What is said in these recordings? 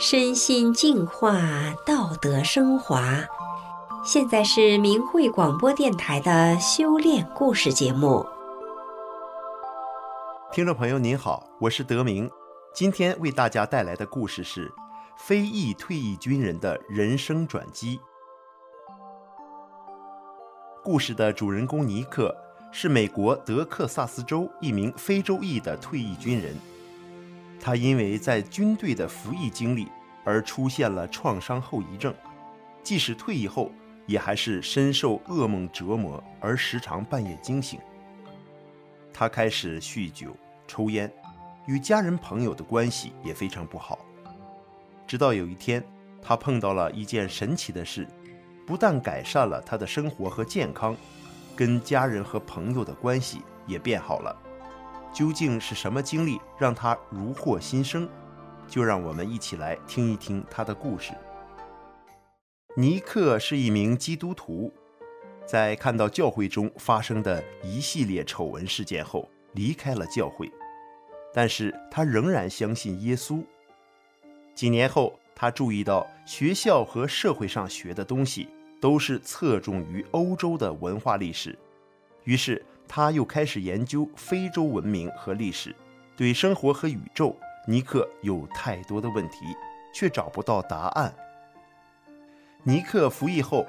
身心净化，道德升华。现在是明慧广播电台的修炼故事节目。听众朋友您好，我是德明，今天为大家带来的故事是非裔退役军人的人生转机。故事的主人公尼克是美国德克萨斯州一名非洲裔的退役军人。他因为在军队的服役经历而出现了创伤后遗症，即使退役后，也还是深受噩梦折磨，而时常半夜惊醒。他开始酗酒、抽烟，与家人朋友的关系也非常不好。直到有一天，他碰到了一件神奇的事，不但改善了他的生活和健康，跟家人和朋友的关系也变好了。究竟是什么经历让他如获新生？就让我们一起来听一听他的故事。尼克是一名基督徒，在看到教会中发生的一系列丑闻事件后，离开了教会。但是他仍然相信耶稣。几年后，他注意到学校和社会上学的东西都是侧重于欧洲的文化历史，于是，他又开始研究非洲文明和历史，对生活和宇宙，尼克有太多的问题，却找不到答案。尼克服役后，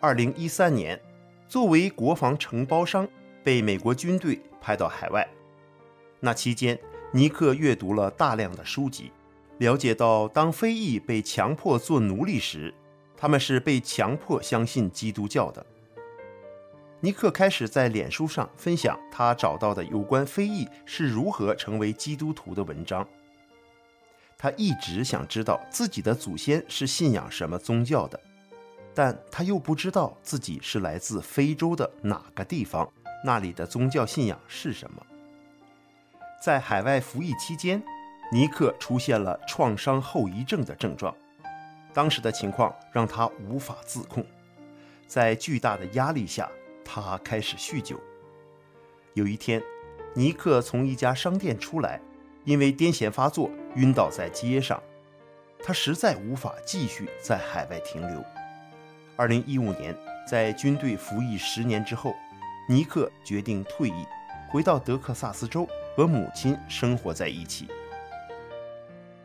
二零一三年，作为国防承包商，被美国军队派到海外。那期间，尼克阅读了大量的书籍，了解到当非裔被强迫做奴隶时，他们是被强迫相信基督教的。尼克开始在脸书上分享他找到的有关非裔是如何成为基督徒的文章。他一直想知道自己的祖先是信仰什么宗教的，但他又不知道自己是来自非洲的哪个地方，那里的宗教信仰是什么。在海外服役期间，尼克出现了创伤后遗症的症状，当时的情况让他无法自控，在巨大的压力下。他开始酗酒。有一天，尼克从一家商店出来，因为癫痫发作晕倒在街上。他实在无法继续在海外停留。二零一五年，在军队服役十年之后，尼克决定退役，回到德克萨斯州和母亲生活在一起。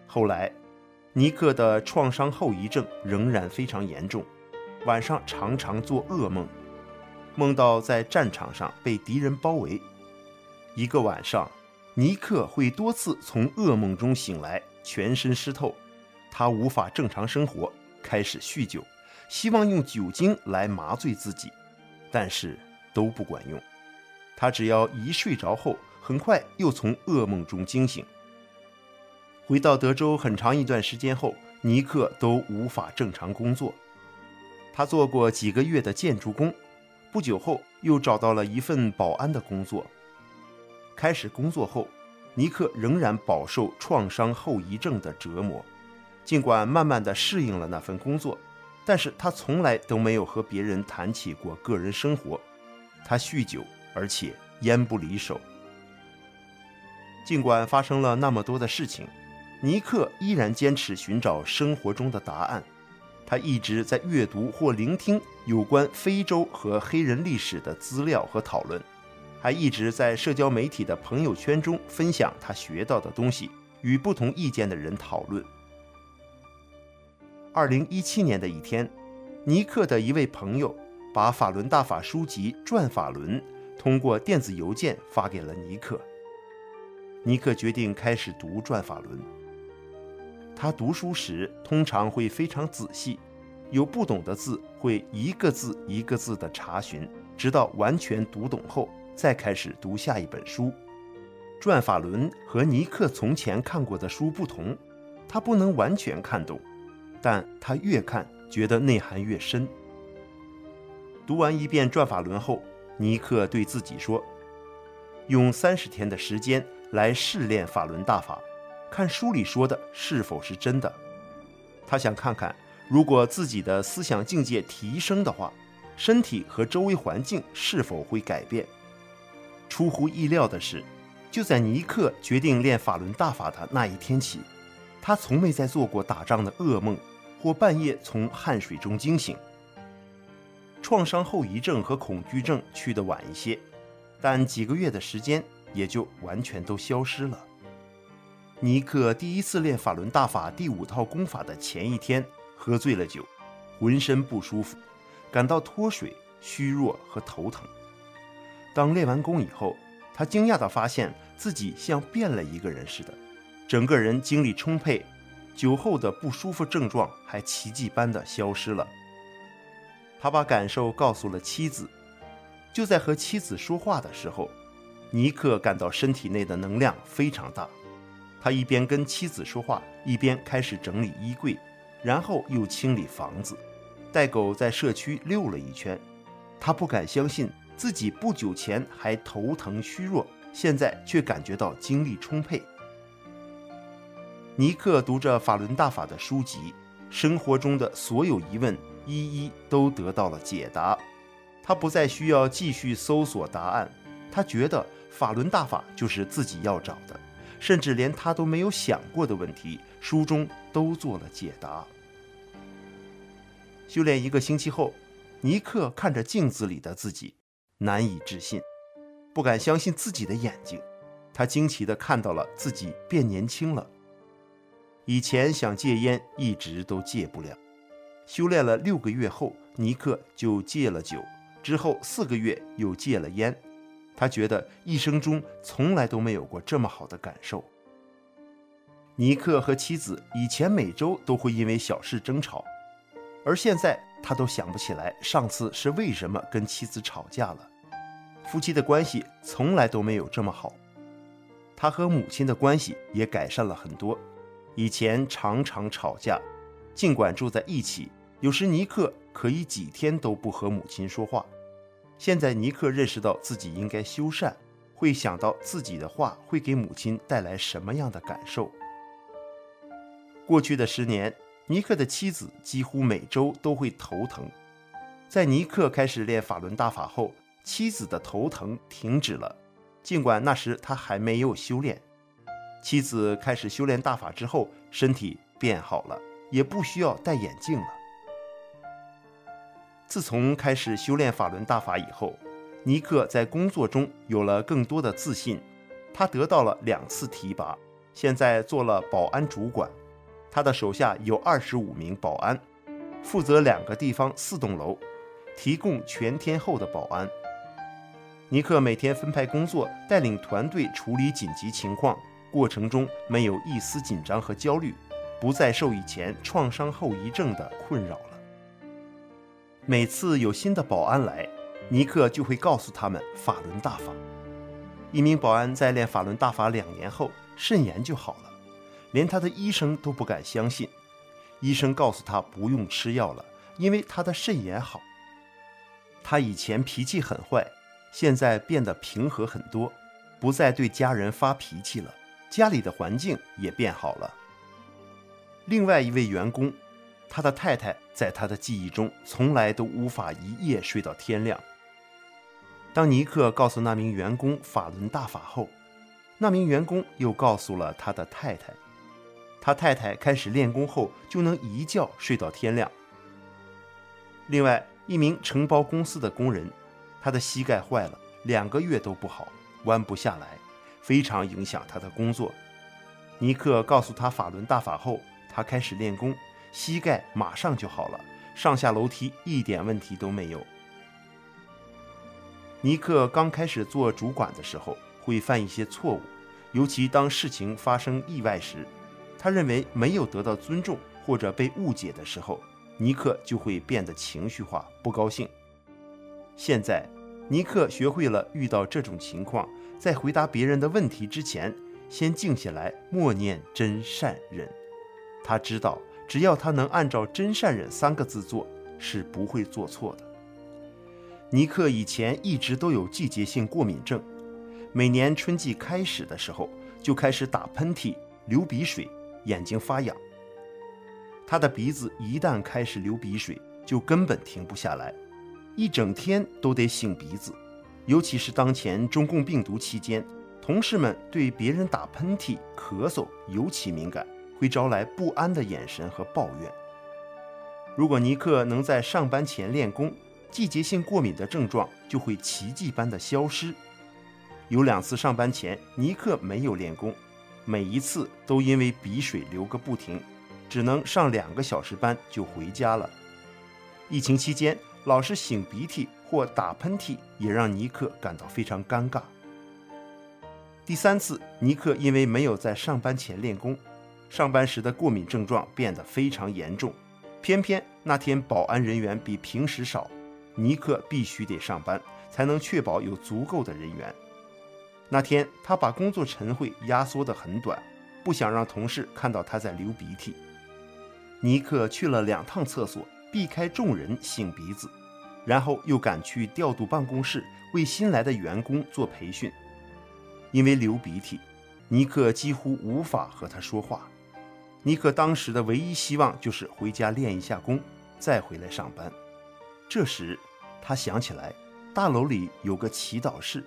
后来，尼克的创伤后遗症仍然非常严重，晚上常常做噩梦。梦到在战场上被敌人包围，一个晚上，尼克会多次从噩梦中醒来，全身湿透，他无法正常生活，开始酗酒，希望用酒精来麻醉自己，但是都不管用。他只要一睡着后，很快又从噩梦中惊醒。回到德州很长一段时间后，尼克都无法正常工作。他做过几个月的建筑工。不久后，又找到了一份保安的工作。开始工作后，尼克仍然饱受创伤后遗症的折磨。尽管慢慢地适应了那份工作，但是他从来都没有和别人谈起过个人生活。他酗酒，而且烟不离手。尽管发生了那么多的事情，尼克依然坚持寻找生活中的答案。他一直在阅读或聆听有关非洲和黑人历史的资料和讨论，还一直在社交媒体的朋友圈中分享他学到的东西，与不同意见的人讨论。二零一七年的一天，尼克的一位朋友把法轮大法书籍《转法轮》通过电子邮件发给了尼克。尼克决定开始读《转法轮》。他读书时通常会非常仔细，有不懂的字会一个字一个字的查询，直到完全读懂后再开始读下一本书。转法轮和尼克从前看过的书不同，他不能完全看懂，但他越看觉得内涵越深。读完一遍转法轮后，尼克对自己说：“用三十天的时间来试炼法轮大法。”看书里说的是否是真的？他想看看，如果自己的思想境界提升的话，身体和周围环境是否会改变。出乎意料的是，就在尼克决定练法轮大法的那一天起，他从没再做过打仗的噩梦，或半夜从汗水中惊醒。创伤后遗症和恐惧症去得晚一些，但几个月的时间也就完全都消失了。尼克第一次练法轮大法第五套功法的前一天，喝醉了酒，浑身不舒服，感到脱水、虚弱和头疼。当练完功以后，他惊讶地发现自己像变了一个人似的，整个人精力充沛，酒后的不舒服症状还奇迹般地消失了。他把感受告诉了妻子，就在和妻子说话的时候，尼克感到身体内的能量非常大。他一边跟妻子说话，一边开始整理衣柜，然后又清理房子，带狗在社区溜了一圈。他不敢相信自己不久前还头疼虚弱，现在却感觉到精力充沛。尼克读着法轮大法的书籍，生活中的所有疑问。一一都得到了解答，他不再需要继续搜索答案。他觉得法轮大法就是自己要找的，甚至连他都没有想过的问题，书中都做了解答。修炼一个星期后，尼克看着镜子里的自己，难以置信，不敢相信自己的眼睛。他惊奇地看到了自己变年轻了。以前想戒烟，一直都戒不了。修炼了六个月后，尼克就戒了酒，之后四个月又戒了烟。他觉得一生中从来都没有过这么好的感受。尼克和妻子以前每周都会因为小事争吵，而现在他都想不起来上次是为什么跟妻子吵架了。夫妻的关系从来都没有这么好。他和母亲的关系也改善了很多，以前常常吵架，尽管住在一起。有时尼克可以几天都不和母亲说话。现在尼克认识到自己应该修缮，会想到自己的话会给母亲带来什么样的感受。过去的十年，尼克的妻子几乎每周都会头疼。在尼克开始练法轮大法后，妻子的头疼停止了，尽管那时他还没有修炼。妻子开始修炼大法之后，身体变好了，也不需要戴眼镜了。自从开始修炼法轮大法以后，尼克在工作中有了更多的自信。他得到了两次提拔，现在做了保安主管。他的手下有二十五名保安，负责两个地方四栋楼，提供全天候的保安。尼克每天分派工作，带领团队处理紧急情况，过程中没有一丝紧张和焦虑，不再受以前创伤后遗症的困扰了。每次有新的保安来，尼克就会告诉他们法轮大法。一名保安在练法轮大法两年后，肾炎就好了，连他的医生都不敢相信。医生告诉他不用吃药了，因为他的肾炎好。他以前脾气很坏，现在变得平和很多，不再对家人发脾气了，家里的环境也变好了。另外一位员工。他的太太在他的记忆中从来都无法一夜睡到天亮。当尼克告诉那名员工法轮大法后，那名员工又告诉了他的太太。他太太开始练功后就能一觉睡到天亮。另外一名承包公司的工人，他的膝盖坏了，两个月都不好，弯不下来，非常影响他的工作。尼克告诉他法轮大法后，他开始练功。膝盖马上就好了，上下楼梯一点问题都没有。尼克刚开始做主管的时候，会犯一些错误，尤其当事情发生意外时，他认为没有得到尊重或者被误解的时候，尼克就会变得情绪化，不高兴。现在，尼克学会了遇到这种情况，在回答别人的问题之前，先静下来，默念真善忍。他知道。只要他能按照“真善忍”三个字做，是不会做错的。尼克以前一直都有季节性过敏症，每年春季开始的时候就开始打喷嚏、流鼻水、眼睛发痒。他的鼻子一旦开始流鼻水，就根本停不下来，一整天都得擤鼻子。尤其是当前中共病毒期间，同事们对别人打喷嚏、咳嗽尤其敏感。会招来不安的眼神和抱怨。如果尼克能在上班前练功，季节性过敏的症状就会奇迹般的消失。有两次上班前，尼克没有练功，每一次都因为鼻水流个不停，只能上两个小时班就回家了。疫情期间，老是擤鼻涕或打喷嚏，也让尼克感到非常尴尬。第三次，尼克因为没有在上班前练功，上班时的过敏症状变得非常严重。偏偏那天保安人员比平时少，尼克必须得上班，才能确保有足够的人员。那天他把工作晨会压缩得很短，不想让同事看到他在流鼻涕。尼克去了两趟厕所。避开众人擤鼻子，然后又赶去调度办公室为新来的员工做培训。因为流鼻涕，尼克几乎无法和他说话。尼克当时的唯一希望就是回家练一下功，再回来上班。这时，他想起来大楼里有个祈祷室，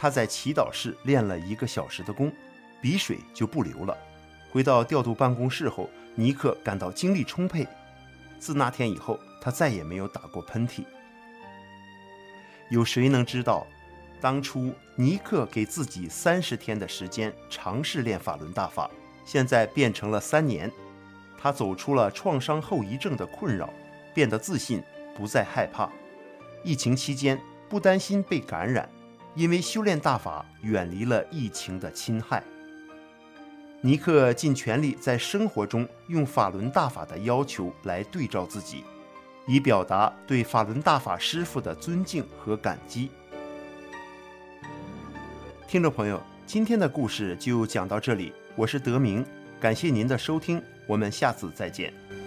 他在祈祷室练了一个小时的功，鼻水就不流了。回到调度办公室后，尼克感到精力充沛。自那天以后，他再也没有打过喷嚏。有谁能知道，当初尼克给自己三十天的时间尝试练法轮大法，现在变成了三年。他走出了创伤后遗症的困扰，变得自信，不再害怕。疫情期间不担心被感染，因为修炼大法远离了疫情的侵害。尼克尽全力在生活中用法轮大法的要求来对照自己，以表达对法轮大法师父的尊敬和感激。听众朋友，今天的故事就讲到这里，我是德明，感谢您的收听，我们下次再见。